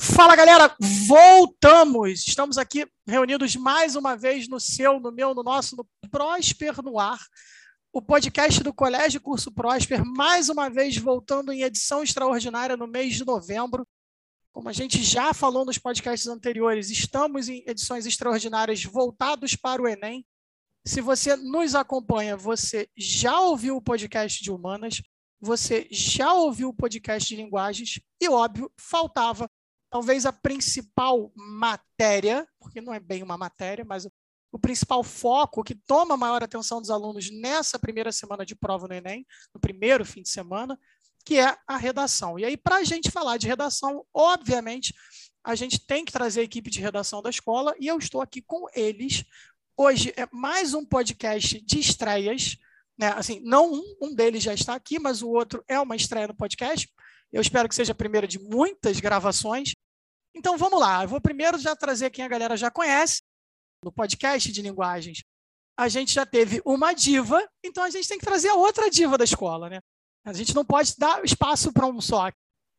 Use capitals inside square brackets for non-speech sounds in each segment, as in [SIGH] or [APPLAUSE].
Fala galera, voltamos! Estamos aqui reunidos mais uma vez no seu, no meu, no nosso, no Prosper no Ar, o podcast do Colégio Curso Prosper, mais uma vez voltando em edição extraordinária no mês de novembro. Como a gente já falou nos podcasts anteriores, estamos em edições extraordinárias voltados para o Enem. Se você nos acompanha, você já ouviu o podcast de humanas, você já ouviu o podcast de linguagens e, óbvio, faltava talvez a principal matéria, porque não é bem uma matéria, mas o principal foco que toma maior atenção dos alunos nessa primeira semana de prova no Enem, no primeiro fim de semana, que é a redação. E aí, para a gente falar de redação, obviamente, a gente tem que trazer a equipe de redação da escola e eu estou aqui com eles. Hoje é mais um podcast de estreias. Né? Assim, não um, um deles já está aqui, mas o outro é uma estreia no podcast. Eu espero que seja a primeira de muitas gravações. Então vamos lá, eu vou primeiro já trazer quem a galera já conhece. No podcast de linguagens, a gente já teve uma diva, então a gente tem que trazer a outra diva da escola, né? A gente não pode dar espaço para um só.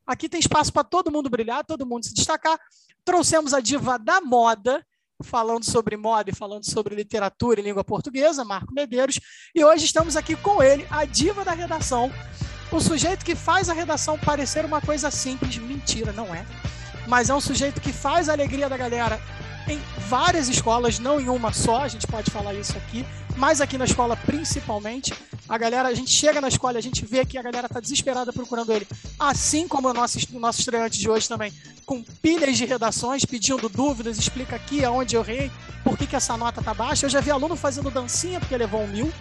Aqui tem espaço para todo mundo brilhar, todo mundo se destacar. Trouxemos a diva da moda, falando sobre moda e falando sobre literatura e língua portuguesa, Marco Medeiros. E hoje estamos aqui com ele, a diva da redação, o sujeito que faz a redação parecer uma coisa simples. Mentira, não é mas é um sujeito que faz a alegria da galera em várias escolas, não em uma só, a gente pode falar isso aqui, mas aqui na escola principalmente. A galera, a gente chega na escola, a gente vê que a galera está desesperada procurando ele, assim como o nosso, o nosso estreante de hoje também, com pilhas de redações, pedindo dúvidas, explica aqui aonde eu errei, por que, que essa nota está baixa. Eu já vi aluno fazendo dancinha porque levou um mil,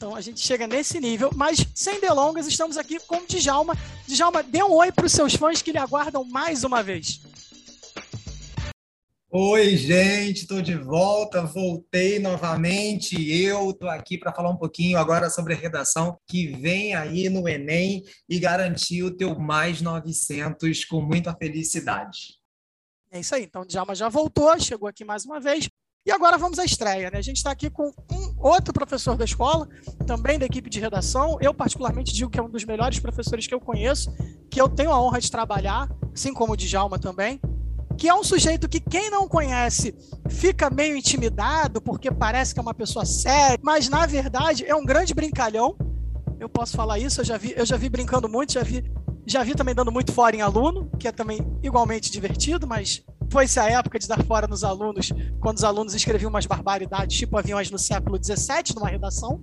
então a gente chega nesse nível, mas sem delongas, estamos aqui com o Djalma. Djalma, dê um oi para os seus fãs que lhe aguardam mais uma vez. Oi, gente, estou de volta, voltei novamente. Eu estou aqui para falar um pouquinho agora sobre a redação que vem aí no Enem e garantir o teu mais 900 com muita felicidade. É isso aí, então o Djalma já voltou, chegou aqui mais uma vez. E agora vamos à estreia. Né? A gente está aqui com um outro professor da escola, também da equipe de redação. Eu, particularmente, digo que é um dos melhores professores que eu conheço, que eu tenho a honra de trabalhar, assim como o Djalma também, que é um sujeito que quem não conhece fica meio intimidado porque parece que é uma pessoa séria, mas na verdade é um grande brincalhão. Eu posso falar isso, eu já vi, eu já vi brincando muito, já vi, já vi também dando muito fora em aluno, que é também igualmente divertido, mas foi-se a época de dar fora nos alunos, quando os alunos escreviam umas barbaridades, tipo aviões no século XVII, numa redação.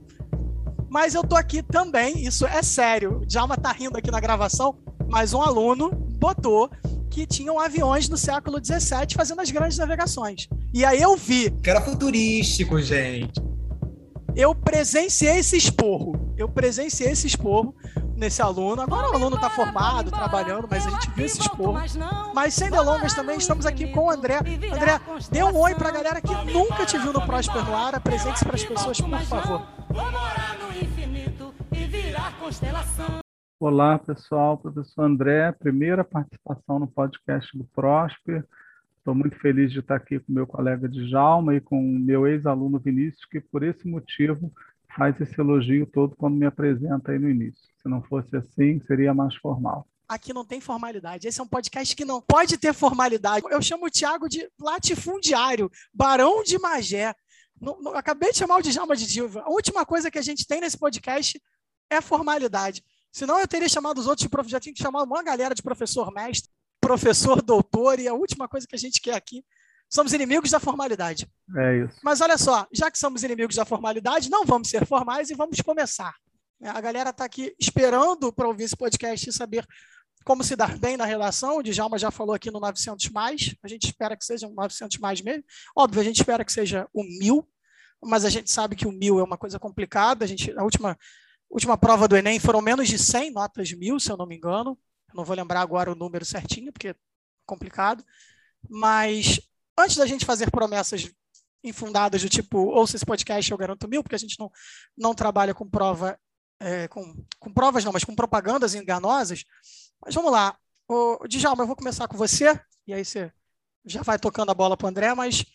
Mas eu tô aqui também, isso é sério. O Djalma tá rindo aqui na gravação, mas um aluno botou que tinham aviões no século XVII fazendo as grandes navegações. E aí eu vi. Que era futurístico, gente. Eu presenciei esse esporro. Eu presenciei esse esporro nesse aluno. Agora o aluno está formado, trabalhando, mas a gente viu esse expor. Mas sem delongas também, estamos aqui com o André. André, dê um oi para a galera que nunca te viu no Prosper no Ar. Apresente-se para as pessoas, por favor. Olá, pessoal. Professor André, primeira participação no podcast do Prosper. Estou muito feliz de estar aqui com meu colega Djalma e com meu ex-aluno Vinícius, que por esse motivo faz esse elogio todo quando me apresenta aí no início. Se não fosse assim, seria mais formal. Aqui não tem formalidade. Esse é um podcast que não pode ter formalidade. Eu chamo o Tiago de latifundiário, barão de Magé. Acabei de chamar o Djalma de diva. A última coisa que a gente tem nesse podcast é formalidade. Senão eu teria chamado os outros de já tinha que chamar uma galera de professor mestre, professor doutor, e a última coisa que a gente quer aqui Somos inimigos da formalidade. É isso. Mas olha só, já que somos inimigos da formalidade, não vamos ser formais e vamos começar. A galera está aqui esperando para ouvir esse podcast e saber como se dar bem na relação. O Djalma já falou aqui no 900 mais. A gente espera que seja um 900 mais mesmo. Óbvio, a gente espera que seja o mil, mas a gente sabe que o mil é uma coisa complicada. A gente, a última, última prova do Enem foram menos de 100 notas mil, se eu não me engano. Eu não vou lembrar agora o número certinho, porque é complicado. Mas antes da gente fazer promessas infundadas do tipo, ouça esse podcast, eu garanto mil, porque a gente não, não trabalha com prova, é, com, com provas não, mas com propagandas enganosas. Mas vamos lá. O, Djalma, eu vou começar com você, e aí você já vai tocando a bola para o André, mas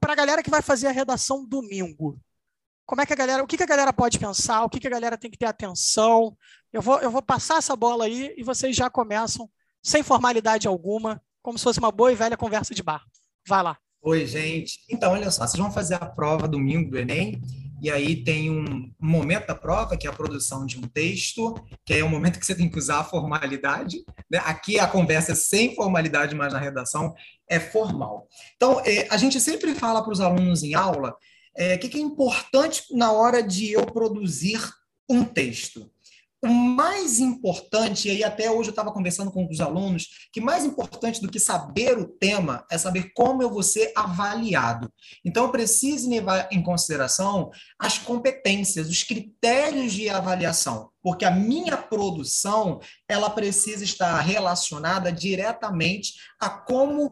para a galera que vai fazer a redação domingo, como é que a galera, o que, que a galera pode pensar, o que, que a galera tem que ter atenção. Eu vou, eu vou passar essa bola aí e vocês já começam, sem formalidade alguma, como se fosse uma boa e velha conversa de bar. Vai lá. Oi, gente. Então, olha só, vocês vão fazer a prova domingo do Enem, e aí tem um momento da prova, que é a produção de um texto, que é o momento que você tem que usar a formalidade. Né? Aqui a conversa é sem formalidade, mas na redação é formal. Então, é, a gente sempre fala para os alunos em aula é, o que, que é importante na hora de eu produzir um texto. O mais importante, e aí até hoje eu estava conversando com os alunos, que mais importante do que saber o tema é saber como eu vou ser avaliado. Então, eu preciso levar em consideração as competências, os critérios de avaliação, porque a minha produção ela precisa estar relacionada diretamente a como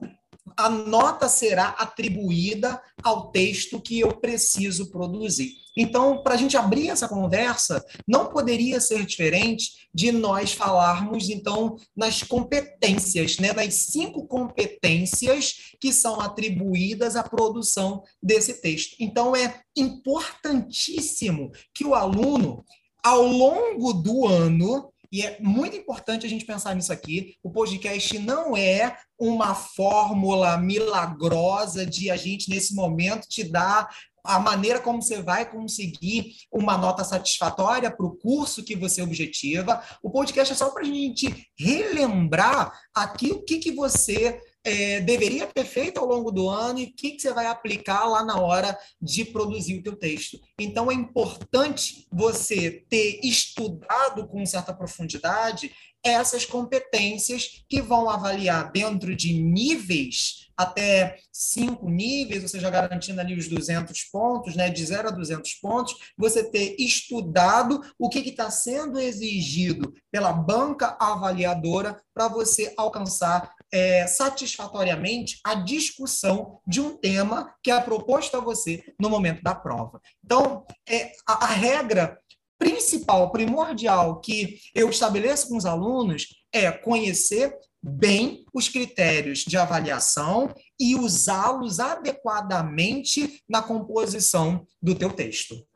a nota será atribuída ao texto que eu preciso produzir. Então, para a gente abrir essa conversa, não poderia ser diferente de nós falarmos, então, nas competências, né? nas cinco competências que são atribuídas à produção desse texto. Então, é importantíssimo que o aluno, ao longo do ano, e é muito importante a gente pensar nisso aqui. O podcast não é uma fórmula milagrosa de a gente, nesse momento, te dar a maneira como você vai conseguir uma nota satisfatória para o curso que você objetiva. O podcast é só para a gente relembrar aqui o que, que você é, deveria ter feito ao longo do ano e o que, que você vai aplicar lá na hora de produzir o teu texto. Então, é importante você ter estudado com certa profundidade essas competências que vão avaliar dentro de níveis até cinco níveis, ou seja, garantindo ali os 200 pontos, né, de 0 a 200 pontos, você ter estudado o que está sendo exigido pela banca avaliadora para você alcançar é, satisfatoriamente a discussão de um tema que é proposto a você no momento da prova. Então, é, a, a regra principal, primordial que eu estabeleço com os alunos é conhecer bem os critérios de avaliação e usá-los adequadamente na composição do teu texto.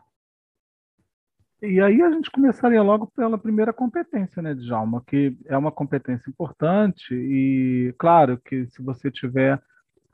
E aí a gente começaria logo pela primeira competência, né, Djalma, que é uma competência importante e claro que se você tiver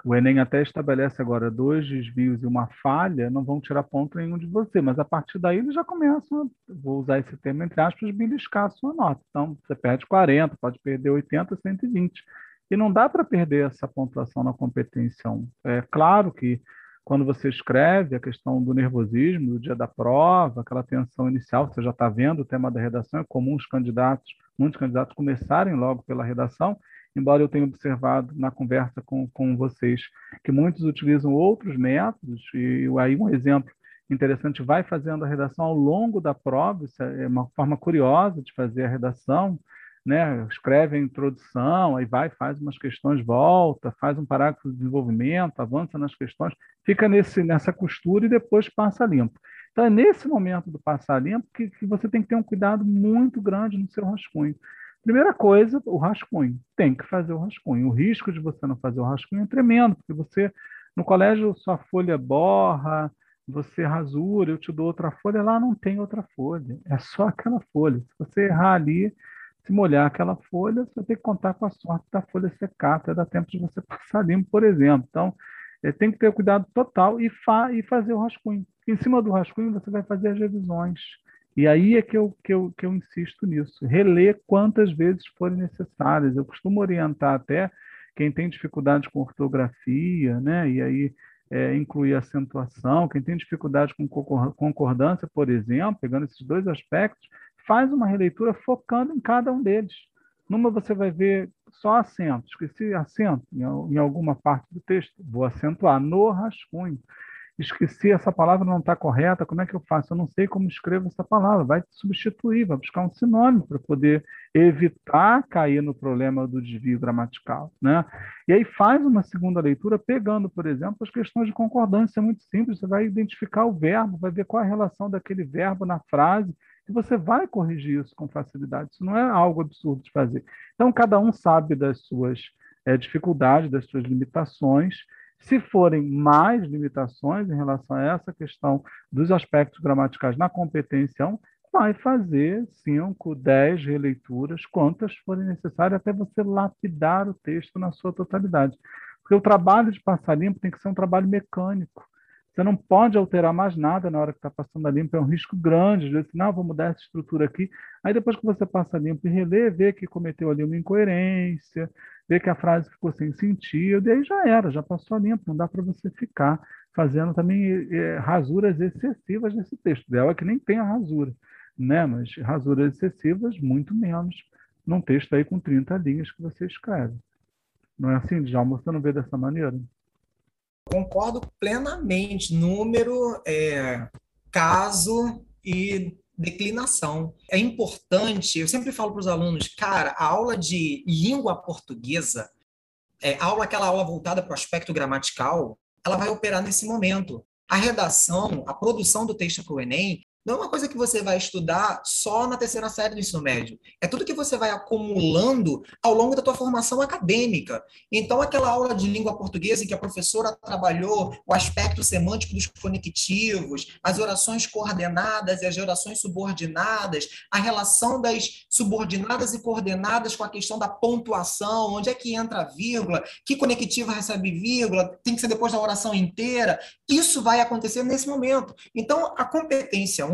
o Enem até estabelece agora dois desvios e uma falha, não vão tirar ponto nenhum de você, mas a partir daí eles já começam, vou usar esse termo entre aspas, beliscar a sua nota. Então, você perde 40, pode perder 80, 120. E não dá para perder essa pontuação na competência 1. É claro que quando você escreve a questão do nervosismo, do dia da prova, aquela tensão inicial, você já está vendo o tema da redação, é comum os candidatos, muitos candidatos começarem logo pela redação, embora eu tenha observado na conversa com, com vocês que muitos utilizam outros métodos, e aí um exemplo interessante, vai fazendo a redação ao longo da prova, isso é uma forma curiosa de fazer a redação, né? escreve a introdução, aí vai, faz umas questões, volta, faz um parágrafo de desenvolvimento, avança nas questões, fica nesse, nessa costura e depois passa limpo. Então, é nesse momento do passar limpo que, que você tem que ter um cuidado muito grande no seu rascunho. Primeira coisa, o rascunho. Tem que fazer o rascunho. O risco de você não fazer o rascunho é tremendo, porque você, no colégio, sua folha borra, você rasura, eu te dou outra folha, lá não tem outra folha. É só aquela folha. Se você errar ali, se molhar aquela folha, você vai ter que contar com a sorte da folha secar, até dá tempo de você [LAUGHS] passar limpo, por exemplo. Então, é, tem que ter cuidado total e, fa e fazer o rascunho. Em cima do rascunho, você vai fazer as revisões. E aí é que eu, que, eu, que eu insisto nisso. Reler quantas vezes forem necessárias. Eu costumo orientar até quem tem dificuldade com ortografia, né? e aí é, incluir acentuação, quem tem dificuldade com concordância, por exemplo, pegando esses dois aspectos, faz uma releitura focando em cada um deles. Numa você vai ver só acento, esqueci acento em, em alguma parte do texto, vou acentuar no rascunho esqueci essa palavra não está correta, como é que eu faço? Eu não sei como escrevo essa palavra. Vai substituir, vai buscar um sinônimo para poder evitar cair no problema do desvio gramatical. Né? E aí faz uma segunda leitura pegando, por exemplo, as questões de concordância. É muito simples, você vai identificar o verbo, vai ver qual é a relação daquele verbo na frase, você vai corrigir isso com facilidade. Isso não é algo absurdo de fazer. Então, cada um sabe das suas é, dificuldades, das suas limitações, se forem mais limitações em relação a essa questão dos aspectos gramaticais na competência 1, vai fazer cinco, dez releituras, quantas forem necessárias, até você lapidar o texto na sua totalidade. Porque o trabalho de passar limpo tem que ser um trabalho mecânico. Você não pode alterar mais nada na hora que está passando a limpo, é um risco grande. Às vezes, não, vou mudar essa estrutura aqui. Aí depois que você passa limpo e relê, vê que cometeu ali uma incoerência, vê que a frase ficou sem sentido, e aí já era, já passou a limpo. Não dá para você ficar fazendo também é, rasuras excessivas nesse texto. É que nem tenha rasura, né? mas rasuras excessivas, muito menos num texto aí com 30 linhas que você escreve. Não é assim, Djalma? Você não vê dessa maneira? Concordo plenamente. Número, é, caso e declinação. É importante, eu sempre falo para os alunos, cara, a aula de língua portuguesa, é, aula, aquela aula voltada para o aspecto gramatical, ela vai operar nesse momento. A redação, a produção do texto para o Enem, não é uma coisa que você vai estudar só na terceira série do ensino médio. É tudo que você vai acumulando ao longo da tua formação acadêmica. Então, aquela aula de língua portuguesa em que a professora trabalhou o aspecto semântico dos conectivos, as orações coordenadas e as orações subordinadas, a relação das subordinadas e coordenadas com a questão da pontuação, onde é que entra a vírgula, que conectiva recebe vírgula, tem que ser depois da oração inteira. Isso vai acontecer nesse momento. Então, a competência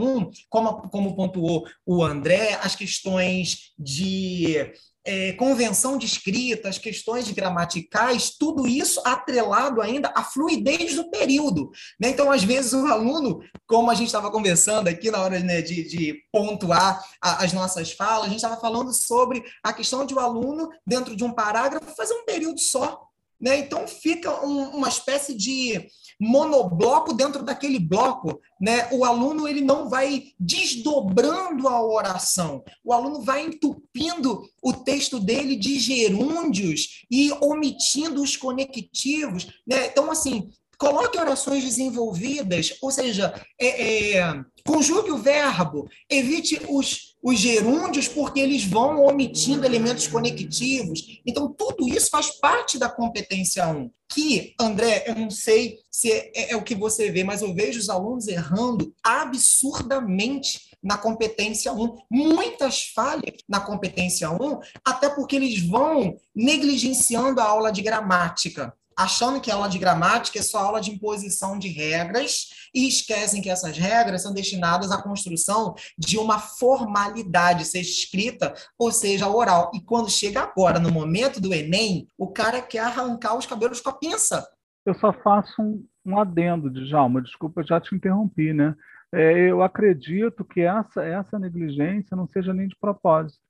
como, como pontuou o André, as questões de é, convenção de escrita, as questões gramaticais, tudo isso atrelado ainda à fluidez do período. Né? Então, às vezes, o aluno, como a gente estava conversando aqui na hora né, de, de, pontuar a, as nossas falas, a gente estava falando sobre a questão de o um aluno, dentro de um parágrafo, fazer um período só. Né? Então, fica um, uma espécie de monobloco dentro daquele bloco, né? O aluno ele não vai desdobrando a oração. O aluno vai entupindo o texto dele de gerúndios e omitindo os conectivos, né? Então assim, coloque orações desenvolvidas, ou seja, é, é, conjugue o verbo, evite os os gerúndios, porque eles vão omitindo elementos conectivos. Então, tudo isso faz parte da competência 1. Que, André, eu não sei se é, é, é o que você vê, mas eu vejo os alunos errando absurdamente na competência 1. Muitas falhas na competência 1, até porque eles vão negligenciando a aula de gramática achando que a aula de gramática é só aula de imposição de regras e esquecem que essas regras são destinadas à construção de uma formalidade, seja escrita ou seja oral. E quando chega agora, no momento do Enem, o cara quer arrancar os cabelos com a pinça. Eu só faço um, um adendo, Djalma, desculpa, já te interrompi, né? É, eu acredito que essa, essa negligência não seja nem de propósito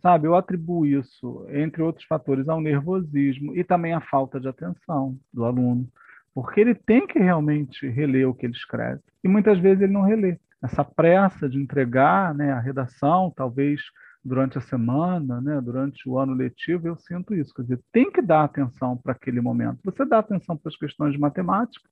sabe, eu atribuo isso, entre outros fatores, ao nervosismo e também à falta de atenção do aluno, porque ele tem que realmente reler o que ele escreve e muitas vezes ele não relê. Essa pressa de entregar né, a redação, talvez durante a semana, né, durante o ano letivo, eu sinto isso. Quer dizer, tem que dar atenção para aquele momento. Você dá atenção para as questões de matemática,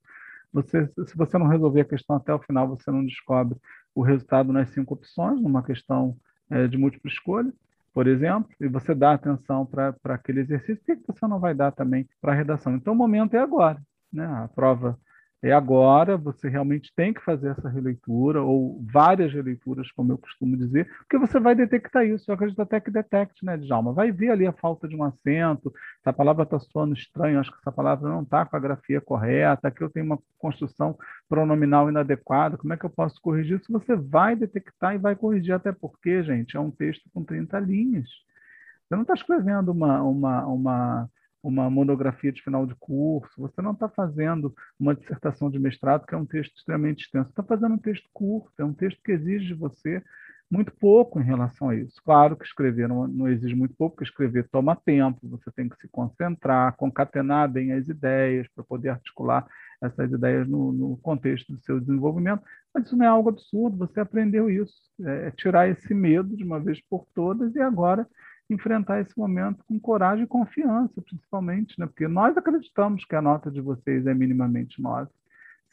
você, se você não resolver a questão até o final, você não descobre o resultado nas cinco opções, numa questão é, de múltipla escolha por exemplo, e você dá atenção para aquele exercício, por que você não vai dar também para a redação? Então, o momento é agora. Né? A prova é agora, você realmente tem que fazer essa releitura, ou várias releituras, como eu costumo dizer, porque você vai detectar isso. Eu acredito até que detecte, né, Djalma? Vai ver ali a falta de um acento, se a palavra está soando estranho, acho que essa palavra não está com a grafia correta, aqui eu tenho uma construção pronominal inadequada, como é que eu posso corrigir isso? Você vai detectar e vai corrigir, até porque, gente, é um texto com 30 linhas. Você não está escrevendo uma, uma, uma uma monografia de final de curso, você não está fazendo uma dissertação de mestrado, que é um texto extremamente extenso, está fazendo um texto curto, é um texto que exige de você muito pouco em relação a isso. Claro que escrever não, não exige muito pouco, porque escrever toma tempo, você tem que se concentrar, concatenar bem as ideias para poder articular essas ideias no, no, contexto do seu desenvolvimento, mas isso não é algo absurdo, você aprendeu isso, é, é tirar esse medo de uma vez por todas e agora enfrentar esse momento com coragem e confiança, principalmente, né? porque nós acreditamos que a nota de vocês é minimamente nove.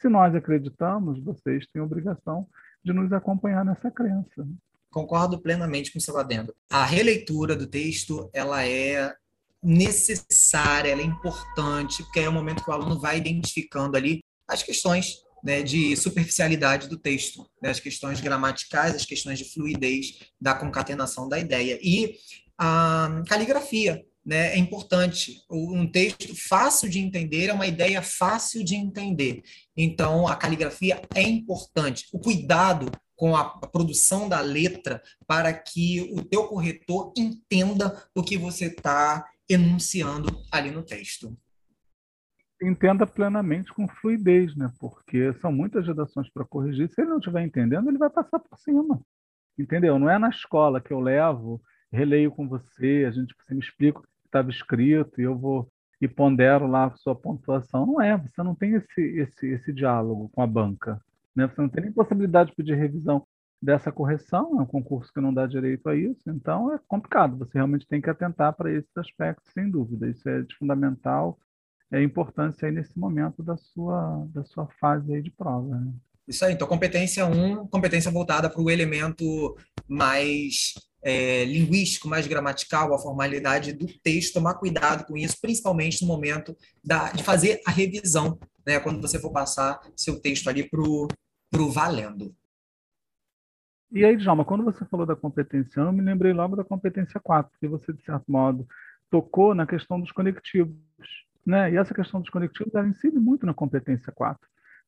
Se nós acreditamos, vocês têm obrigação de nos acompanhar nessa crença. Concordo plenamente com o seu adendo. A releitura do texto, ela é necessária, ela é importante, porque é o momento que o aluno vai identificando ali as questões né, de superficialidade do texto, né, as questões gramaticais, as questões de fluidez da concatenação da ideia. E a caligrafia, né, é importante. Um texto fácil de entender é uma ideia fácil de entender. Então, a caligrafia é importante. O cuidado com a produção da letra para que o teu corretor entenda o que você está enunciando ali no texto. Entenda plenamente com fluidez, né? Porque são muitas redações para corrigir. Se ele não estiver entendendo, ele vai passar por cima. Entendeu? Não é na escola que eu levo, releio com você, a gente você me explica o que estava escrito e eu vou e pondero lá a sua pontuação. Não é, você não tem esse, esse, esse diálogo com a banca. Né? Você não tem nem possibilidade de pedir revisão dessa correção, é um concurso que não dá direito a isso, então é complicado. Você realmente tem que atentar para esses aspectos, sem dúvida. Isso é de fundamental é, importância aí nesse momento da sua, da sua fase aí de prova. Né? Isso aí, então competência 1, um, competência voltada para o elemento mais é, linguístico, mais gramatical, a formalidade do texto, tomar cuidado com isso, principalmente no momento da, de fazer a revisão, né, quando você for passar seu texto ali para o valendo. E aí, Djalma, quando você falou da competência 1, eu me lembrei logo da competência 4, porque você, de certo modo, tocou na questão dos conectivos. Né? E essa questão dos conectivos ela incide muito na competência 4.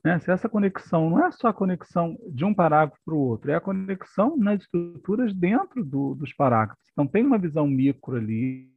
Né? Se essa conexão não é só a conexão de um parágrafo para o outro, é a conexão nas estruturas dentro do, dos parágrafos. Então, tem uma visão micro ali,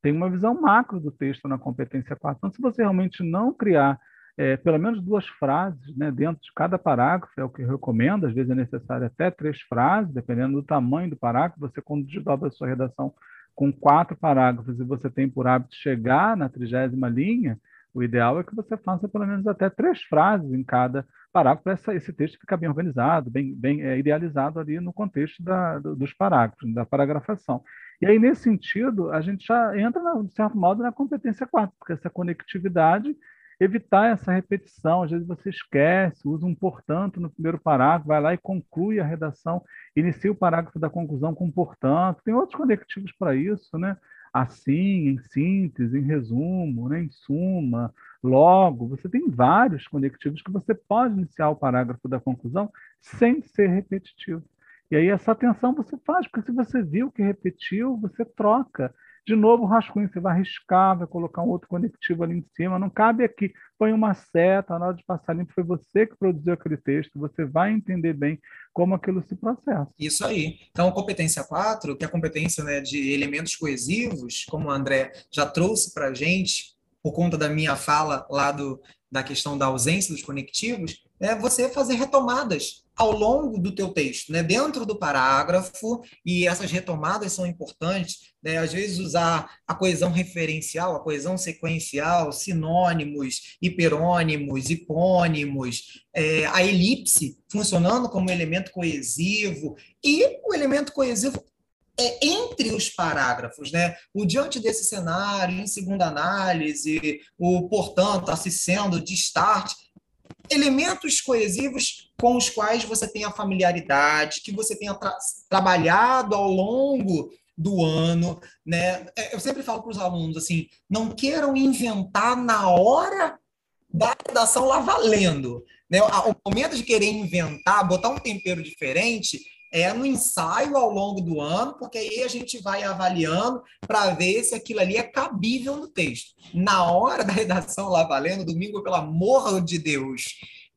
tem uma visão macro do texto na competência 4. Então, se você realmente não criar é, pelo menos duas frases né, dentro de cada parágrafo, é o que eu recomendo, às vezes é necessário até três frases, dependendo do tamanho do parágrafo. Você, quando desdobra a sua redação com quatro parágrafos e você tem por hábito chegar na trigésima linha, o ideal é que você faça pelo menos até três frases em cada parágrafo para esse texto ficar bem organizado, bem, bem é, idealizado ali no contexto da, dos parágrafos, da paragrafação. E aí, nesse sentido, a gente já entra, de certo modo, na competência 4, porque essa conectividade evitar essa repetição. Às vezes você esquece, usa um portanto no primeiro parágrafo, vai lá e conclui a redação, inicia o parágrafo da conclusão com portanto. Tem outros conectivos para isso, né? Assim, em síntese, em resumo, né? em suma, logo. Você tem vários conectivos que você pode iniciar o parágrafo da conclusão sem ser repetitivo. E aí essa atenção você faz, porque se você viu que repetiu, você troca. De novo, rascunho, você vai riscar, vai colocar um outro conectivo ali em cima. Não cabe aqui. Põe uma seta, na hora de passar limpo, foi você que produziu aquele texto. Você vai entender bem como aquilo se processa. Isso aí. Então, competência 4, que é a competência né, de elementos coesivos, como o André já trouxe para a gente, por conta da minha fala lá do, da questão da ausência dos conectivos, é você fazer retomadas ao longo do teu texto, né? dentro do parágrafo, e essas retomadas são importantes, né? às vezes usar a coesão referencial, a coesão sequencial, sinônimos, hiperônimos, hipônimos, é, a elipse funcionando como elemento coesivo, e o elemento coesivo é entre os parágrafos, né? O diante desse cenário, em segunda análise, o portanto, assim sendo, de start, elementos coesivos com os quais você tenha familiaridade, que você tenha tra trabalhado ao longo do ano, né? É, eu sempre falo para os alunos assim, não queiram inventar na hora da redação lá valendo, né? O momento de querer inventar, botar um tempero diferente, é no ensaio ao longo do ano, porque aí a gente vai avaliando para ver se aquilo ali é cabível no texto. Na hora da redação lá valendo, domingo, pelo amor de Deus,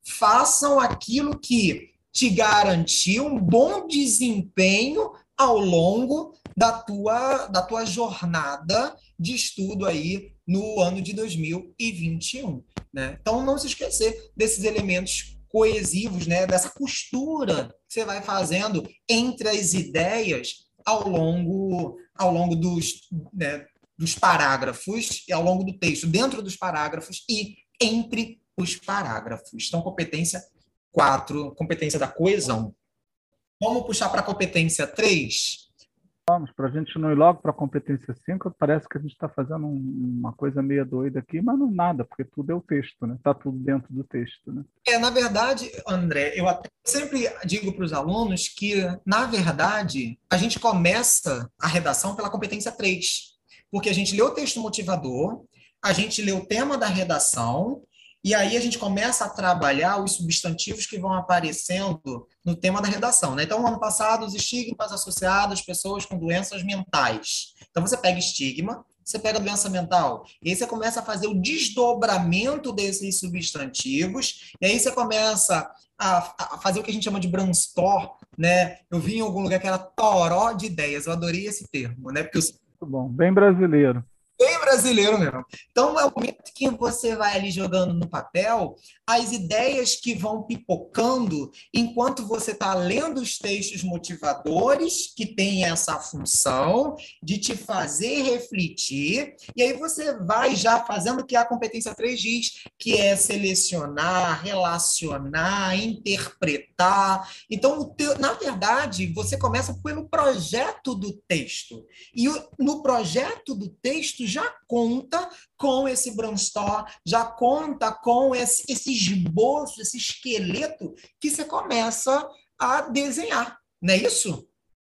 façam aquilo que te garantiu um bom desempenho ao longo da tua, da tua jornada de estudo aí no ano de 2021. Né? Então, não se esquecer desses elementos coesivos, né, dessa costura que você vai fazendo entre as ideias ao longo, ao longo dos, né, dos parágrafos, ao longo do texto, dentro dos parágrafos e entre os parágrafos. Então, competência 4, competência da coesão. Vamos puxar para a competência 3, Vamos, para a gente não ir logo para a competência 5, parece que a gente está fazendo um, uma coisa meio doida aqui, mas não nada, porque tudo é o texto, né? Está tudo dentro do texto, né? É, na verdade, André, eu sempre digo para os alunos que, na verdade, a gente começa a redação pela competência 3, porque a gente lê o texto motivador, a gente lê o tema da redação, E aí a gente começa a trabalhar os substantivos que vão aparecendo no tema da redação. Né? Então, no ano passado, os estigmas associados às pessoas com doenças mentais. Então, você pega estigma, você pega doença mental, e aí você começa a fazer o desdobramento desses substantivos, e aí você começa a, a fazer o que a gente chama de brainstorm, né? Eu vi em algum lugar que era toró de ideias, eu adorei esse termo, né? Porque eu... Muito bom, bem brasileiro bem brasileiro mesmo. Então, é o momento que você vai ali jogando no papel as ideias que vão pipocando enquanto você está lendo os textos motivadores, que têm essa função de te fazer refletir, e aí você vai já fazendo o que a competência 3 diz, que é selecionar, relacionar, interpretar. Então, na verdade, você começa pelo projeto do texto. E no projeto do texto já conta com esse brainstorm, já conta com esse, esse esboço, esse esqueleto que você começa a desenhar, não é isso?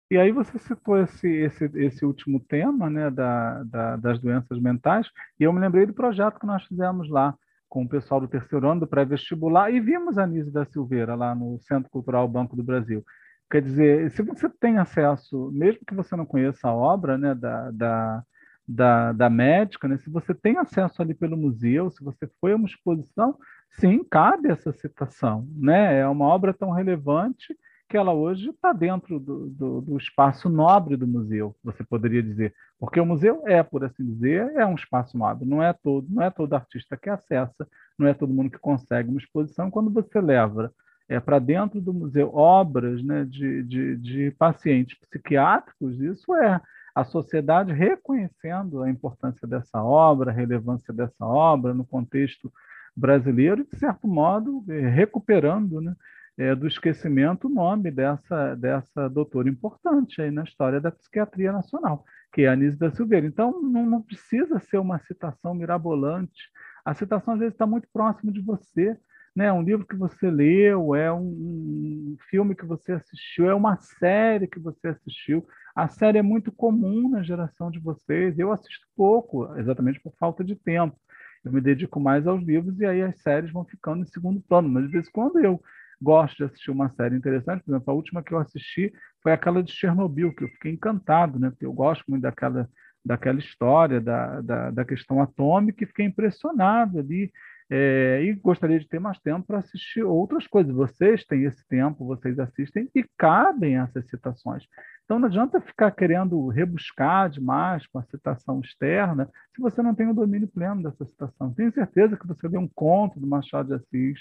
E aí você citou esse, esse, esse último tema né, da, da, das doenças mentais, e eu me lembrei do projeto que nós fizemos lá com o pessoal do terceiro ano do pré-vestibular e vimos a Nise da Silveira lá no Centro Cultural Banco do Brasil. Quer dizer, se você tem acesso, mesmo que você não conheça a obra né, da, da, da, da médica, né, se você tem acesso ali pelo museu, se você foi a uma exposição, sim, cabe essa citação. Né? É uma obra tão relevante que ela hoje está dentro do, do, do, espaço nobre do museu, você poderia dizer, porque o museu é, por assim dizer, é um espaço nobre. Não é todo, não é todo artista que acessa, não é todo mundo que consegue uma exposição. Quando você leva é, para dentro do museu obras né, de, de, de pacientes psiquiátricos, isso é a sociedade reconhecendo a importância dessa obra, a relevância dessa obra no contexto brasileiro e, de certo modo, eh, recuperando né, é, do esquecimento o nome dessa, dessa doutora importante aí na história da psiquiatria nacional, que é a Anise da Silveira. Então, não, não precisa ser uma citação mirabolante. A citação, às vezes, está muito próximo de você. Né? Um livro que você leu, é um, um filme que você assistiu, é uma série que você assistiu. A série é muito comum na geração de vocês. Eu assisto pouco, exatamente por falta de tempo eu me dedico mais aos livros e aí as séries vão ficando em segundo plano. Mas de vez em quando eu gosto de assistir uma série interessante, por exemplo, a última que eu assisti foi aquela de Chernobyl, que eu fiquei encantado, né? Porque eu gosto muito daquela, daquela história, da, da, da questão atômica, e fiquei impressionado ali. É, e gostaria de ter mais tempo para assistir outras coisas. Vocês têm esse tempo, vocês assistem e cabem essas citações. Então não adianta ficar querendo rebuscar demais com a citação externa se você não tem o domínio pleno dessa citação. Tenho certeza que você lê um conto do Machado de Assis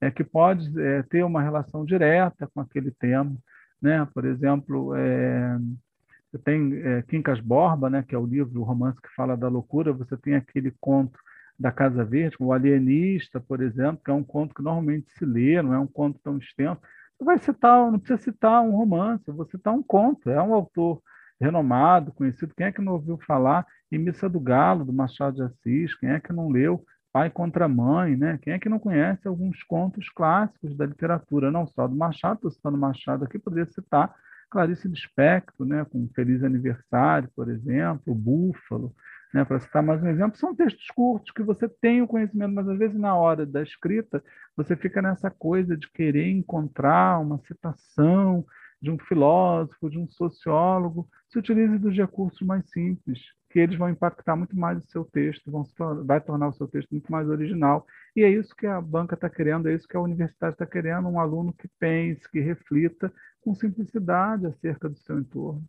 é, que pode é, ter uma relação direta com aquele tema. Né? Por exemplo, é, você tem é, Quincas Borba, né, que é o livro, o romance que fala da loucura, você tem aquele conto da Casa Verde, o Alienista, por exemplo, que é um conto que normalmente se lê, não é um conto tão extenso, você vai citar, não precisa citar um romance, eu vou citar um conto. É um autor renomado, conhecido. Quem é que não ouviu falar em Missa do Galo, do Machado de Assis? Quem é que não leu Pai contra Mãe? Né? Quem é que não conhece alguns contos clássicos da literatura, não só do Machado, estou citando Machado aqui, poderia citar Clarice Lispector, né? com Feliz Aniversário, por exemplo, Búfalo. Né, para citar mais um exemplo, são textos curtos que você tem o conhecimento, mas às vezes na hora da escrita você fica nessa coisa de querer encontrar uma citação de um filósofo, de um sociólogo. Se utilize dos recursos mais simples, que eles vão impactar muito mais o seu texto, vão vai tornar o seu texto muito mais original. E é isso que a banca está querendo, é isso que a universidade está querendo, um aluno que pense, que reflita com simplicidade acerca do seu entorno.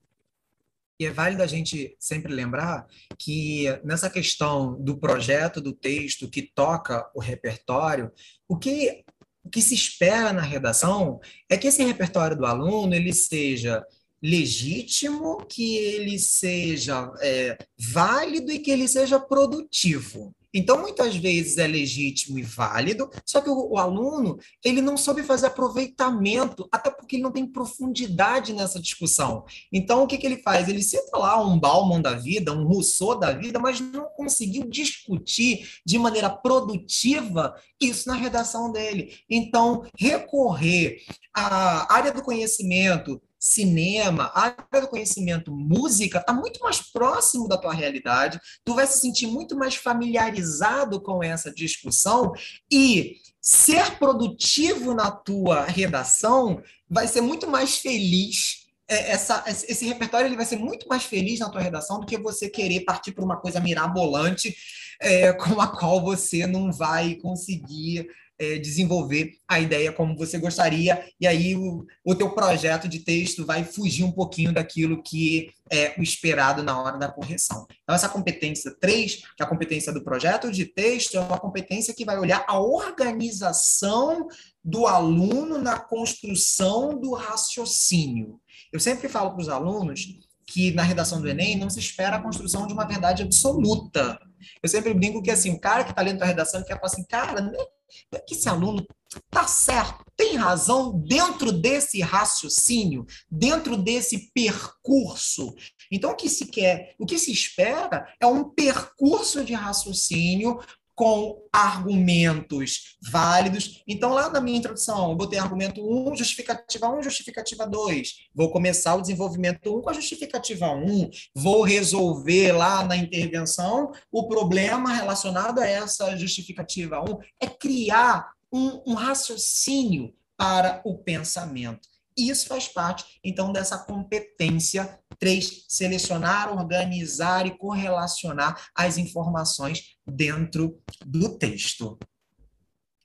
E é válido a gente sempre lembrar que nessa questão do projeto do texto que toca o repertório, o que, o que se espera na redação é que esse repertório do aluno ele seja legítimo, que ele seja é, válido e que ele seja produtivo. Então, muitas vezes é legítimo e válido, só que o, o, aluno ele não soube fazer aproveitamento, até porque ele não tem profundidade nessa discussão. Então, o que, que ele faz? Ele cita lá um Bauman da vida, um Rousseau da vida, mas não conseguiu discutir de maneira produtiva isso na redação dele. Então, recorrer à área do conhecimento cinema, área do conhecimento, música, está muito mais próximo da tua realidade, tu vai se sentir muito mais familiarizado com essa discussão e ser produtivo na tua redação vai ser muito mais feliz. É, essa, esse repertório ele vai ser muito mais feliz na tua redação do que você querer partir para uma coisa mirabolante é, [LAUGHS] com a qual você não vai conseguir é, desenvolver a ideia como você gostaria, e aí o, o teu projeto de texto vai fugir um pouquinho daquilo que é o esperado na hora da correção. Então, essa competência 3, que é a competência do projeto de texto, é uma competência que vai olhar a organização do aluno na construção do raciocínio. Eu sempre falo para os alunos que na redação do Enem não se espera a construção de uma verdade absoluta. Eu sempre brinco que assim, o cara que está lendo a redação quer falar assim, cara, né, é esse aluno está certo, tem razão dentro desse raciocínio, dentro desse percurso. Então, o que se quer, o que se espera é um percurso de raciocínio com argumentos válidos. Então, lá na minha introdução, eu botei argumento 1, justificativa 1, justificativa 2. Vou começar o desenvolvimento 1 com a justificativa 1. Vou resolver lá na intervenção o problema relacionado a essa justificativa 1. É criar um, um raciocínio para o pensamento. Isso faz parte, então, dessa competência 3. Selecionar, organizar e correlacionar as informações dentro do texto.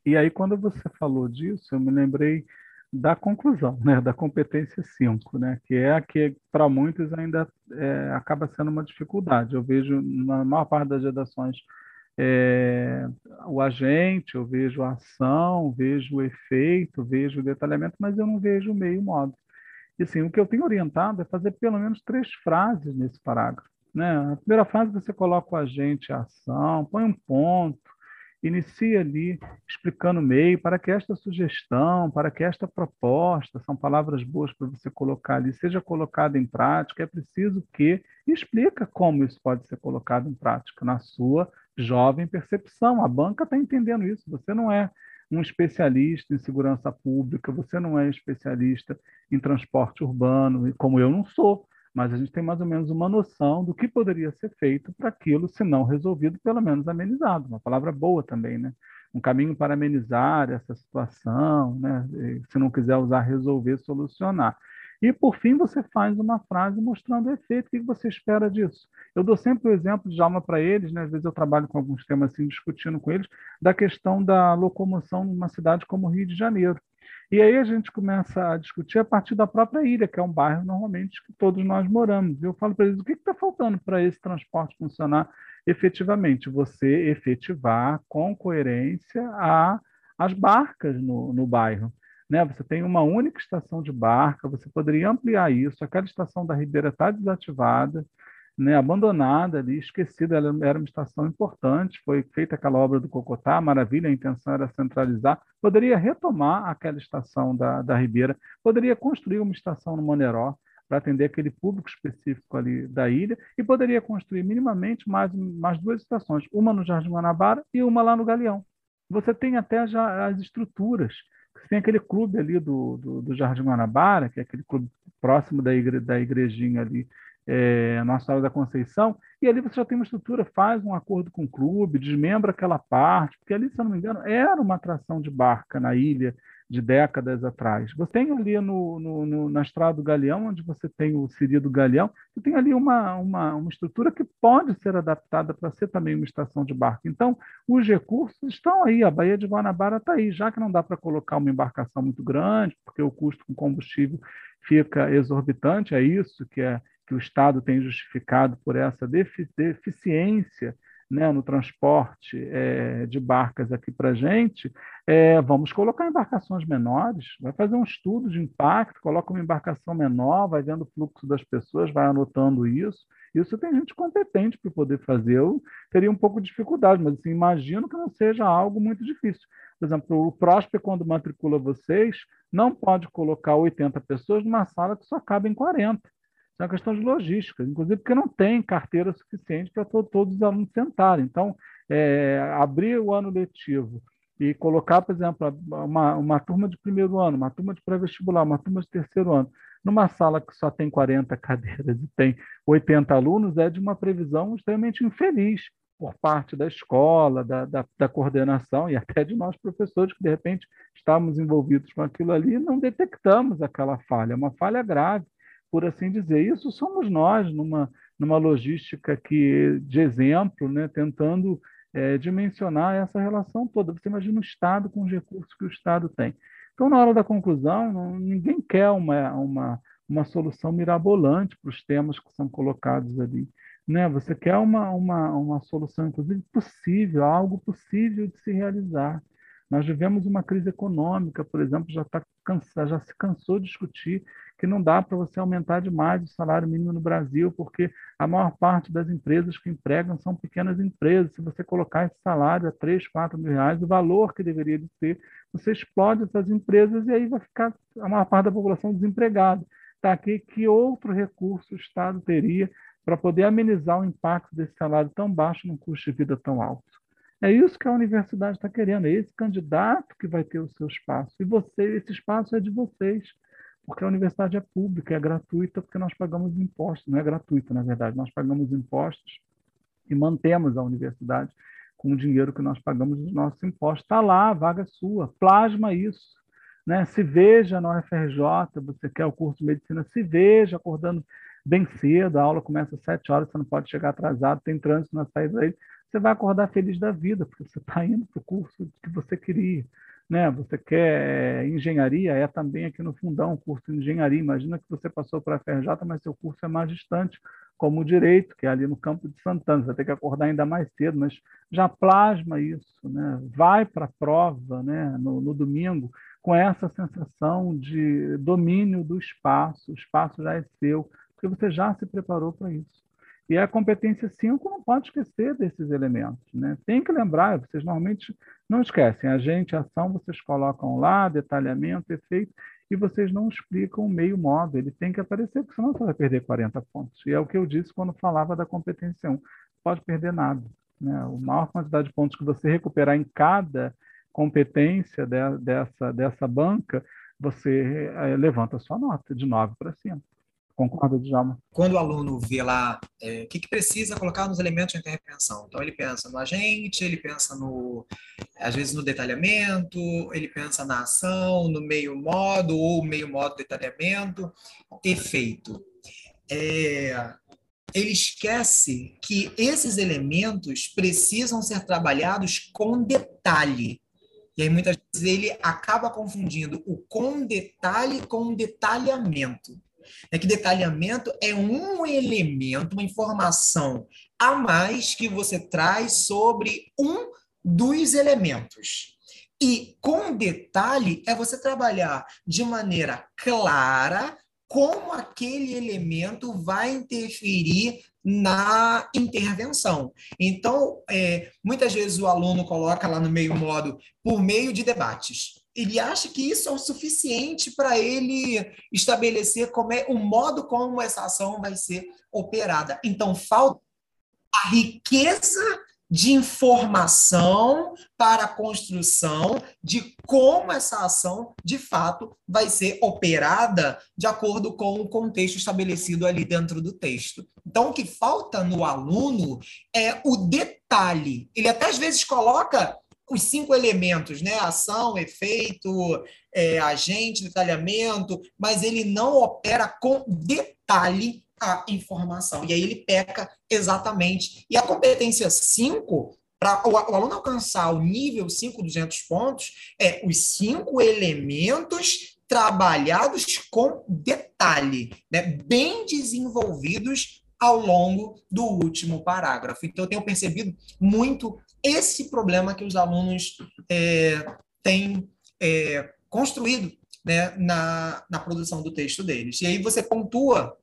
E aí, quando você falou disso, eu me lembrei da conclusão, né, da competência 5, né, que é a que para muitos ainda é, acaba sendo uma dificuldade. Eu vejo na maior parte das redações é, o agente, eu vejo a ação, vejo o efeito, vejo o detalhamento, mas eu não vejo o meio modo. E assim, o que eu tenho orientado é fazer pelo menos três frases nesse parágrafo. Né? A primeira frase você coloca o agente, a ação, põe um ponto, inicia ali explicando o meio para que esta sugestão, para que esta proposta, são palavras boas para você colocar ali, seja colocada em prática, é preciso que explica como isso pode ser colocado em prática na sua jovem percepção. A banca está entendendo isso. Você não é um especialista em segurança pública, você não é especialista em transporte urbano, como eu não sou mas a gente tem mais ou menos uma noção do que poderia ser feito para aquilo, se não resolvido, pelo menos amenizado. Uma palavra boa também, né? Um caminho para amenizar essa situação, né? Se não quiser usar resolver, solucionar. E, por fim, você faz uma frase mostrando o efeito. O que você espera disso? Eu dou sempre o exemplo de alma para eles, né? às vezes eu trabalho com alguns temas assim, discutindo com eles, da questão da locomoção numa cidade como Rio de Janeiro. E aí a gente começa a discutir a partir da própria ilha, que é um bairro normalmente que todos nós moramos. Eu falo para eles, o que está faltando para esse transporte funcionar efetivamente? Você efetivar com coerência a, as barcas no, no bairro. Né? Você tem uma única estação de barca, você poderia ampliar isso, aquela estação da Ribeira está desativada, né, abandonada ali, esquecida, ela era uma estação importante, foi feita aquela obra do Cocotá, maravilha, a intenção era centralizar, poderia retomar aquela estação da, da Ribeira, poderia construir uma estação no Moneró, para atender aquele público específico ali da ilha, e poderia construir minimamente mais, mais duas estações, uma no Jardim Guanabara e uma lá no Galeão. Você tem até já as estruturas, tem aquele clube ali do, do, do Jardim Guanabara, que é aquele clube próximo da, igre, da igrejinha ali é, Nossa Senhora da Conceição, e ali você já tem uma estrutura, faz um acordo com o clube, desmembra aquela parte, porque ali, se eu não me engano, era uma atração de barca na ilha de décadas atrás. Você tem ali no, no, no, na Estrada do Galeão, onde você tem o Siri do Galeão, você tem ali uma, uma, uma estrutura que pode ser adaptada para ser também uma estação de barco. Então, os recursos estão aí, a Baía de Guanabara está aí, já que não dá para colocar uma embarcação muito grande, porque o custo com combustível fica exorbitante, é isso que é que o Estado tem justificado por essa deficiência né, no transporte é, de barcas aqui para a gente, é, vamos colocar embarcações menores, vai fazer um estudo de impacto, coloca uma embarcação menor, vai vendo o fluxo das pessoas, vai anotando isso. Isso tem gente competente para poder fazer. Eu teria um pouco de dificuldade, mas assim, imagino que não seja algo muito difícil. Por exemplo, o Prosper, quando matricula vocês, não pode colocar 80 pessoas numa sala que só cabe em 40 é uma questão de logística, inclusive porque não tem carteira suficiente para to todos os alunos sentarem. Então, é, abrir o ano letivo e colocar, por exemplo, uma, uma turma de primeiro ano, uma turma de pré-vestibular, uma turma de terceiro ano, numa sala que só tem 40 [LAUGHS] cadeiras e tem 80 alunos, é de uma previsão extremamente infeliz por parte da escola, da, da, da, coordenação e até de nós professores que, de repente, estávamos envolvidos com aquilo ali e não detectamos aquela falha, uma falha grave, por assim dizer. Isso somos nós, numa, numa logística que, de exemplo, né, tentando é, dimensionar essa relação toda. Você imagina o Estado com os recursos que o Estado tem. Então, na hora da conclusão, não, ninguém quer uma, uma, uma solução mirabolante para os temas que são colocados ali. Né? Você quer uma, uma, uma solução, inclusive, possível, algo possível de se realizar. Nós vivemos uma crise econômica, por exemplo, já, tá já se cansou de discutir que não dá para você aumentar demais o salário mínimo no Brasil, porque a maior parte das empresas que empregam são pequenas empresas. Se você colocar esse salário a 3, 4 mil reais, o valor que deveria de ter, você explode essas empresas e aí vai ficar a maior parte da população desempregada. Tá aqui que outro recurso o Estado teria para poder amenizar o impacto desse salário tão baixo num custo de vida tão alto. É isso que a universidade está querendo, é esse candidato que vai ter o seu espaço. E você, esse espaço é de vocês, porque a universidade é pública, é gratuita, porque nós pagamos impostos, não é gratuita, na verdade, nós pagamos impostos e mantemos a universidade com o dinheiro que nós pagamos dos nossos impostos. Está lá, a vaga é sua, plasma isso. Né? Se veja na UFRJ, você quer o curso de medicina, se veja acordando bem cedo, a aula começa às sete horas, você não pode chegar atrasado, tem trânsito na saída aí, você vai acordar feliz da vida, porque você está indo para o curso que você queria. Né? Você quer engenharia, é também aqui no fundão um curso de engenharia. Imagina que você passou para a FRJ, mas seu curso é mais distante, como o direito, que é ali no campo de Santana. Você vai ter que acordar ainda mais cedo, mas já plasma isso. Né? Vai para a prova né? no, no domingo com essa sensação de domínio do espaço, o espaço já é seu, porque você já se preparou para isso. E a competência 5 não pode esquecer desses elementos. Né? Tem que lembrar, vocês normalmente não esquecem, agente, ação, vocês colocam lá, detalhamento, efeito, e vocês não explicam o meio modo. Ele tem que aparecer, porque senão você vai perder 40 pontos. E é o que eu disse quando falava da competência 1. Pode perder nada. Né? A maior quantidade de pontos que você recuperar em cada competência de, dessa, dessa banca, você é, levanta a sua nota de 9 para cima. Concorda, Djalma? Quando o aluno vê lá é, o que, que, precisa colocar nos elementos de intervenção, então ele pensa no agente, ele pensa no, às vezes no detalhamento, ele pensa na ação, no meio modo ou meio modo detalhamento, efeito. É, ele esquece que esses elementos precisam ser trabalhados com detalhe. E aí, muitas vezes, ele acaba confundindo o com detalhe com detalhamento. É que detalhamento é um elemento, uma informação a mais que você traz sobre um dos elementos. E com detalhe é você trabalhar de maneira clara como aquele elemento vai interferir na intervenção. Então, é, muitas vezes o aluno coloca lá no meio modo por meio de debates. Ele acha que isso é o suficiente para ele estabelecer como é o modo como essa ação vai ser operada. Então, falta a riqueza de informação para a construção de como essa ação, de fato, vai ser operada de acordo com o contexto estabelecido ali dentro do texto. Então, o que falta no aluno é o detalhe. Ele até às vezes coloca os cinco elementos, né? Ação, efeito, é, agente, detalhamento, mas ele não opera com detalhe a informação. E aí ele peca exatamente. E a competência 5, para o, aluno alcançar o nível 5, 200 pontos, é os cinco elementos trabalhados com detalhe, né? bem desenvolvidos ao longo do último parágrafo. Então, eu tenho percebido muito esse problema que os alunos é, têm é, construído né, na, na produção do texto deles. E aí você pontua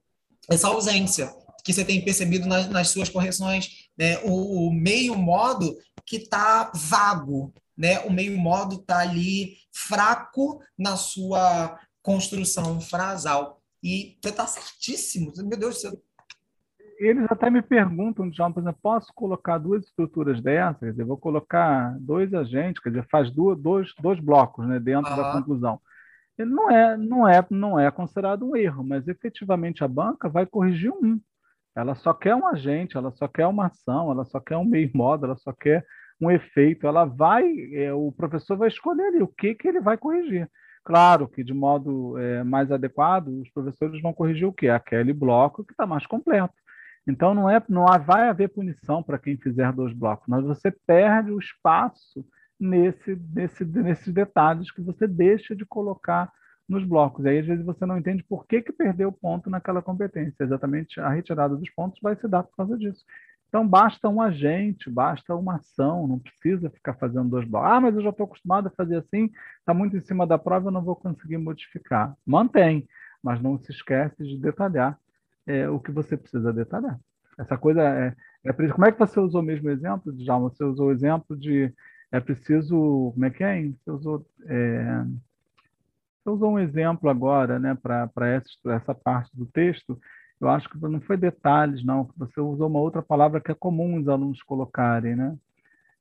essa ausência que você tem percebido nas, nas suas correções, né? o, o meio modo que está vago, né? o meio modo está ali fraco na sua construção frasal. E você está certíssimo, meu Deus céu. Eles até me perguntam, João, por exemplo, posso colocar duas estruturas dessas? Eu vou colocar dois agentes, quer dizer, faz duas, dois, dois blocos né, dentro da conclusão. ele não é, não é, não é considerado um erro, mas efetivamente a banca vai corrigir um. Ela só quer um agente, ela só quer uma ação, ela só quer um meio modo, ela só quer um efeito. Ela vai, é, o professor vai escolher ali o que, que ele vai corrigir. Claro que de modo é, mais adequado, os professores vão corrigir o quê? Aquele bloco que está mais completo. Então não é, não vai haver punição para quem fizer dois blocos, mas você perde o espaço nesse, nesse, nesses detalhes que você deixa de colocar nos blocos. E aí, às vezes, você não entende por que, que perdeu ponto naquela competência. Exatamente a retirada dos pontos vai se dar por causa disso. Então, basta um agente, basta uma ação, não precisa ficar fazendo dois blocos. Ah, mas eu já estou acostumado a fazer assim, está muito em cima da prova, eu não vou conseguir modificar. Mantém, mas não se esquece de detalhar é, o que você precisa detalhar. Essa coisa é, é Como é que você usou o mesmo exemplo, Djalma? Você usou o exemplo de é preciso. Como é que é? Você usou. É, você usou um exemplo agora, né, para essa, essa parte do texto. Eu acho que não foi detalhes, não. Você usou uma outra palavra que é comum os alunos colocarem, né?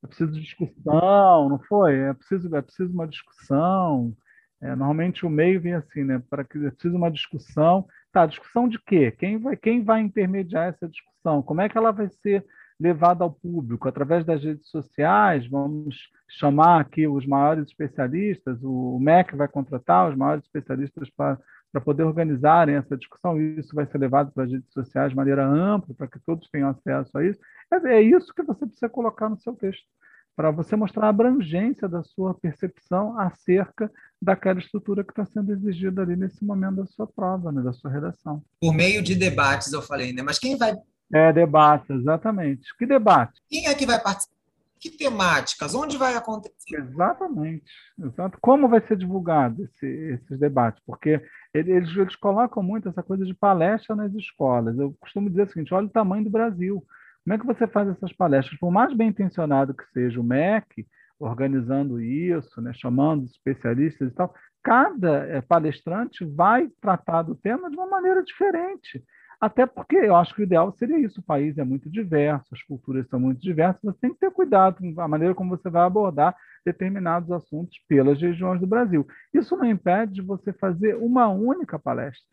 É preciso discussão, não foi? É preciso, é preciso uma discussão. É, normalmente o meio vem assim, né? Para que preciso uma discussão. Tá, discussão de quê? Quem vai, quem vai intermediar essa discussão? Como é que ela vai ser levada ao público? Através das redes sociais, vamos chamar aqui os maiores especialistas, o MEC vai contratar os maiores especialistas para para poder organizarem essa discussão, isso vai ser levado para as redes sociais de maneira ampla, para que todos tenham acesso a isso. É, é isso que você precisa colocar no seu texto, para você mostrar a abrangência da sua percepção acerca daquela estrutura que está sendo exigida ali nesse momento da sua prova, né, da sua redação. Por meio de debates, eu falei, né? Mas quem vai. É, debate, exatamente. Que debate? Quem é que vai participar? Que temáticas? Onde vai acontecer? Exatamente. Exato. Como vai ser divulgado esse, esses debates? Porque eles, eles colocam muito essa coisa de palestra nas escolas. Eu costumo dizer o seguinte: olha o tamanho do Brasil. Como é que você faz essas palestras? Por mais bem intencionado que seja o MEC, organizando isso, né, chamando especialistas e tal, cada é, palestrante vai tratar do tema de uma maneira diferente. Até porque eu acho que o ideal seria isso. O país é muito diverso, as culturas são muito diversas, você tem que ter cuidado com a maneira como você vai abordar determinados assuntos pelas regiões do Brasil. Isso não impede de você fazer uma única palestra,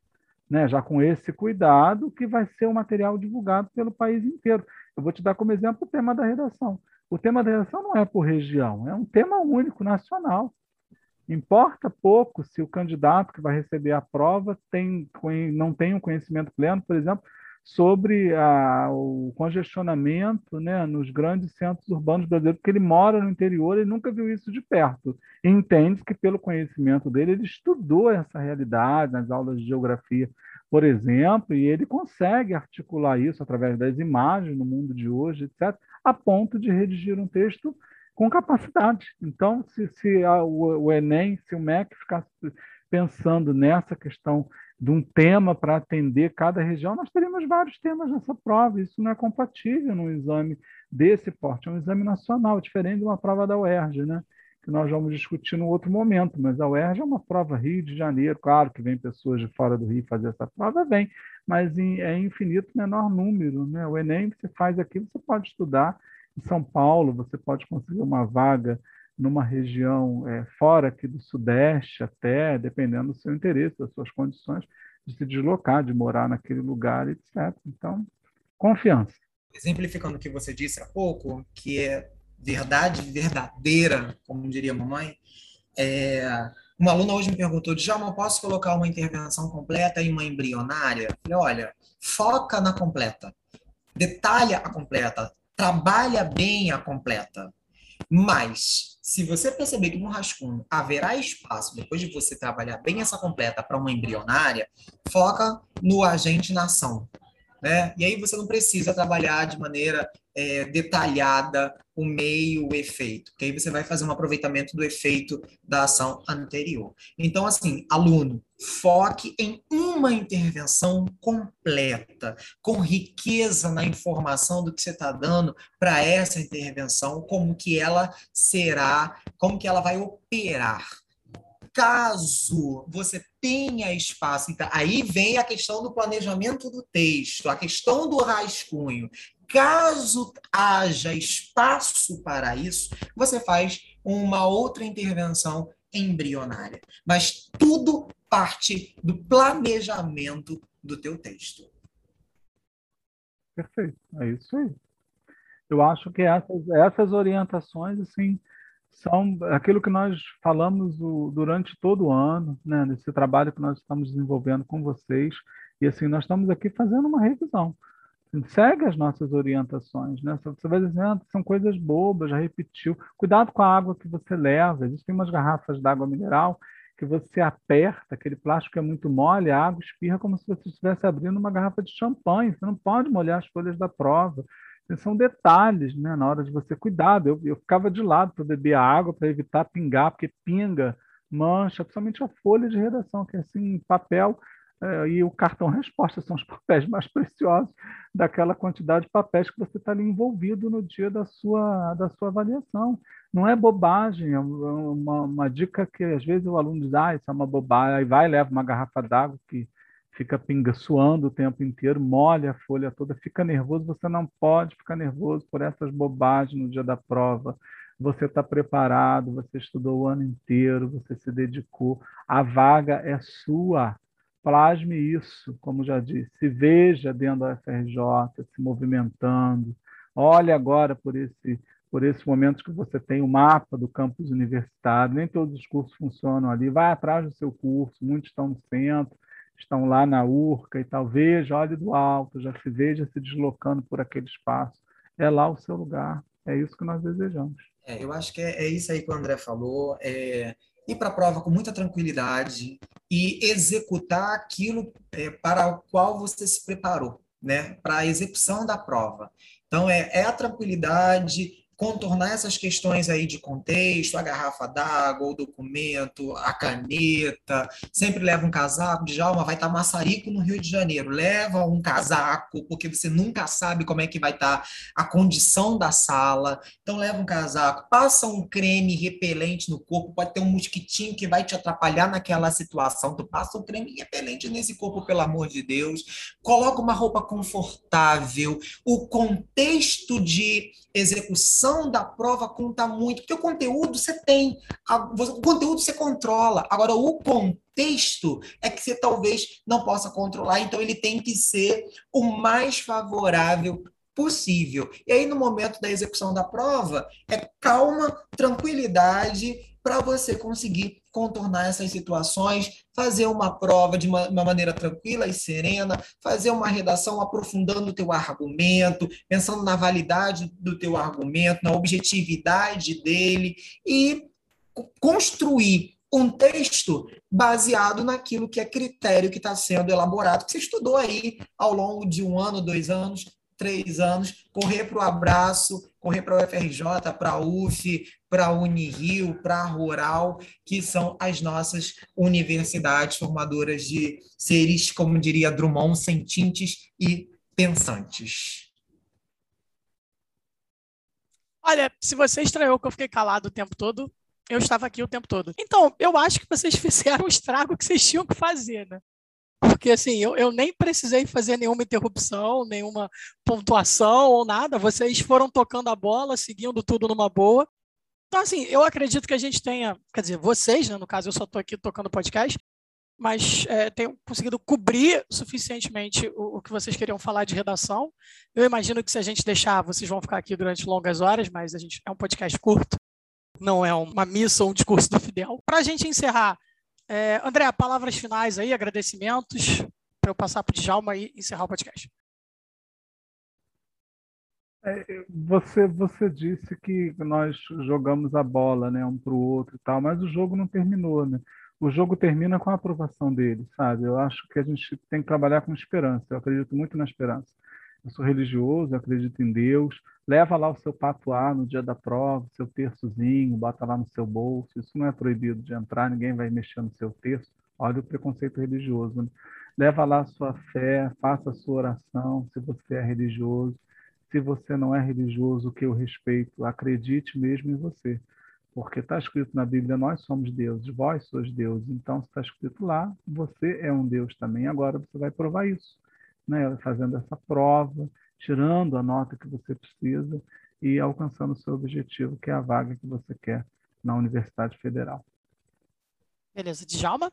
né? já com esse cuidado, que vai ser um material divulgado pelo país inteiro. Eu vou te dar como exemplo o tema da redação. O tema da redação não é por região, é um tema único, nacional. Importa pouco se o candidato que vai receber a prova tem, não tem um conhecimento pleno, por exemplo, sobre a, o congestionamento né, nos grandes centros urbanos brasileiros, porque ele mora no interior e nunca viu isso de perto. Entende que, pelo conhecimento dele, ele estudou essa realidade nas aulas de geografia, por exemplo, e ele consegue articular isso através das imagens no mundo de hoje, etc., a ponto de redigir um texto com capacidade. Então, se, se a, o, o, Enem, se o MEC ficasse pensando nessa questão de um tema para atender cada região, nós teríamos vários temas nessa prova. Isso não é compatível num exame desse porte, é um exame nacional, diferente de uma prova da UERJ, né? Que nós vamos discutir no outro momento, mas a UERJ é uma prova Rio de Janeiro, claro que vem pessoas de fora do Rio fazer essa prova, vem, mas em, é infinito menor número. Né? O Enem, você faz aqui, você pode estudar em São Paulo, você pode conseguir uma vaga numa região é, fora aqui do Sudeste, até, dependendo do seu interesse, das suas condições de se deslocar, de morar naquele lugar, etc. Então, confiança. Exemplificando o que você disse há pouco, que é verdade verdadeira, como diria a mamãe, é, uma aluna hoje me perguntou, Djalma, posso colocar uma intervenção completa e uma embrionária? Eu falei, olha, foca na completa, detalha a completa, trabalha bem a completa. Mas, se você perceber que no rascunho haverá espaço, depois de você trabalhar bem essa completa para uma embrionária, foca no agente na ação. Né? E aí você não precisa trabalhar de maneira é, detalhada o meio, o efeito, porque aí você vai fazer um aproveitamento do efeito da ação anterior. Então, assim, aluno, foque em uma intervenção completa, com riqueza na informação do que você está dando para essa intervenção, como que ela será, como que ela vai operar. Caso você tenha espaço, então, aí vem a questão do planejamento do texto, a questão do rascunho. Caso haja espaço para isso, você faz uma outra intervenção embrionária, mas tudo parte do planejamento do teu texto. Perfeito, é isso aí. Eu acho que essas, essas orientações, assim, são aquilo que nós falamos o, durante todo o ano, né, nesse trabalho que nós estamos desenvolvendo com vocês. E assim, nós estamos aqui fazendo uma revisão. Segue as nossas orientações, né? Você vai dizendo são coisas bobas, já repetiu. Cuidado com a água que você leva. Existem umas garrafas d'água mineral que você aperta, aquele plástico é muito mole, a água espirra como se você estivesse abrindo uma garrafa de champanhe. Você não pode molhar as folhas da prova são detalhes, né? Na hora de você cuidar. Eu, eu ficava de lado para beber a água, para evitar pingar, porque pinga, mancha, principalmente a folha de redação, que é assim, papel e o cartão resposta são os papéis [LAUGHS] mais preciosos daquela quantidade de papéis que você está ali envolvido no dia da sua, da sua avaliação. Não é bobagem, é uma, uma dica que às vezes o aluno diz, ah, isso é uma bobagem, aí vai leva uma garrafa d'água que fica pinga suando o tempo inteiro, molha a folha toda, fica nervoso. Você não pode ficar nervoso por essas bobagens no dia da prova. Você está preparado, você estudou o ano inteiro, você se dedicou. A vaga é sua. Plasme isso, como já disse. Se veja dentro da FRJ, se movimentando. Olhe agora por esse por esses momentos que você tem o mapa do campus universitário, nem todos os cursos funcionam ali. Vai atrás do seu curso, muitos estão no centro, estão lá na urca e tal, veja, olhe do alto, já se veja se deslocando por aquele espaço. É lá o seu lugar. É isso que nós desejamos. É, eu acho que é, é, isso aí que o André falou. É ir para a prova com muita tranquilidade e executar aquilo é, para o qual você se preparou, né? Para a execução da prova. Então, é, é a tranquilidade, contornar essas questões aí de contexto, a garrafa d'água, o documento, a caneta, sempre leva um casaco, de Djalma vai estar maçarico no Rio de Janeiro, leva um casaco, porque você nunca sabe como é que vai estar a condição da sala, então leva um casaco, passa um creme repelente no corpo, pode ter um mosquitinho que vai te atrapalhar naquela situação, tu passa um creme repelente nesse corpo, pelo amor de Deus, coloca uma roupa confortável, o contexto de execução da prova conta muito, porque o conteúdo você tem, o conteúdo você controla. Agora, o contexto é que você talvez não possa controlar, então ele tem que ser o mais favorável possível. E aí, no momento da execução da prova, é calma, tranquilidade para você conseguir contornar essas situações, fazer uma prova de uma, uma, maneira tranquila e serena, fazer uma redação aprofundando o teu argumento, pensando na validade do teu argumento, na objetividade dele e construir um texto baseado naquilo que é critério que está sendo elaborado, que você estudou aí ao longo de um ano, dois anos, três anos, correr para o abraço, correr para a UFRJ, para a UF, para a Unirio, para a Rural, que são as nossas universidades formadoras de seres, como diria Drummond, sentientes e pensantes. Olha, se você estranhou que eu fiquei calado o tempo todo, eu estava aqui o tempo todo. Então, eu acho que vocês [LAUGHS] fizeram o estrago que vocês tinham que fazer, né? Porque assim, eu, eu nem precisei fazer nenhuma interrupção, nenhuma pontuação ou nada. Vocês foram tocando a bola, seguindo tudo numa boa. Então, assim, eu acredito que a gente tenha, quer dizer, vocês, né, no caso, eu só estou aqui tocando podcast, mas é, conseguido cobrir suficientemente o, o, que vocês queriam falar de redação. Eu imagino que se a gente deixar, vocês vão ficar aqui durante longas horas, mas a gente é um podcast curto, não é uma missa ou um discurso do Fidel. Para a gente encerrar, é, André, palavras finais aí, agradecimentos, para eu passar para o Djalma e encerrar o podcast. É, você, você disse que nós jogamos a bola né, um para o outro e tal, mas o jogo não terminou, né? O jogo termina com a aprovação dele, sabe? Eu acho que a gente tem que trabalhar com esperança. Eu acredito muito na esperança eu sou religioso, eu acredito em Deus, leva lá o seu patuá no dia da prova, seu terçozinho, bota lá no seu bolso, isso não é proibido de entrar, ninguém vai mexer no seu terço, olha o preconceito religioso, né? leva lá a sua fé, faça a sua oração, se você é religioso, se você não é religioso, que eu respeito, acredite mesmo em você, porque está escrito na Bíblia, nós somos deuses, vós sois deuses, então está escrito lá, você é um Deus também, agora você vai provar isso né, fazendo essa prova, tirando a nota que você precisa e alcançando o seu objetivo, que é a vaga que você quer na Universidade Federal. Beleza. Djalma?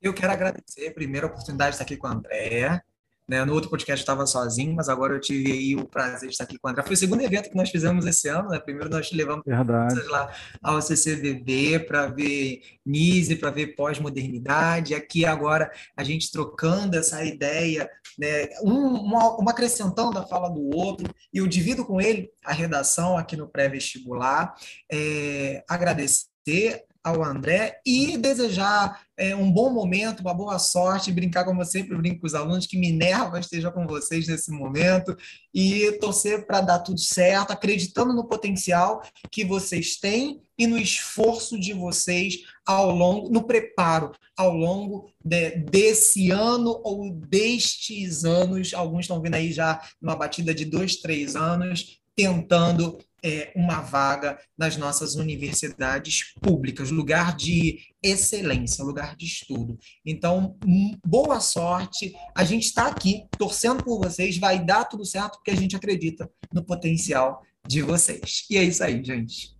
Eu quero agradecer primeiro a oportunidade de estar aqui com a Andréa. Né? No outro podcast eu estava sozinho, mas agora eu tive aí o prazer de estar aqui com a André. Foi o segundo evento que nós fizemos esse ano, né? Primeiro nós levamos Verdade. lá ao CCVB para ver Nise, para ver pós-modernidade. Aqui agora a gente trocando essa ideia, né? um, uma, uma acrescentando a fala do outro, e eu divido com ele a redação aqui no pré-vestibular. É, agradecer ao André e desejar é, um bom momento, uma boa sorte, brincar como eu sempre brinco com os alunos, que Minerva esteja com vocês nesse momento e torcer para dar tudo certo, acreditando no potencial que vocês têm e no esforço de vocês ao longo, no preparo ao longo de, desse ano ou destes anos, alguns estão vindo aí já numa batida de dois, três anos, tentando é, uma vaga nas nossas universidades públicas, lugar de excelência, lugar de estudo. Então, boa sorte. A gente está aqui torcendo por vocês, vai dar tudo certo porque a gente acredita no potencial de vocês. E é isso aí, gente.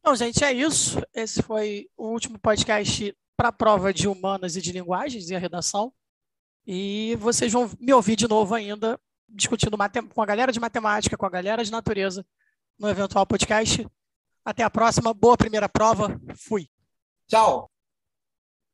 Então, gente, é isso. Esse foi o último podcast para a prova de humanas e de linguagens e a redação. E vocês vão me ouvir de novo ainda discutindo com a galera de matemática, com a galera de natureza, no eventual podcast. Até a próxima. Boa primeira prova. Fui. Tchau.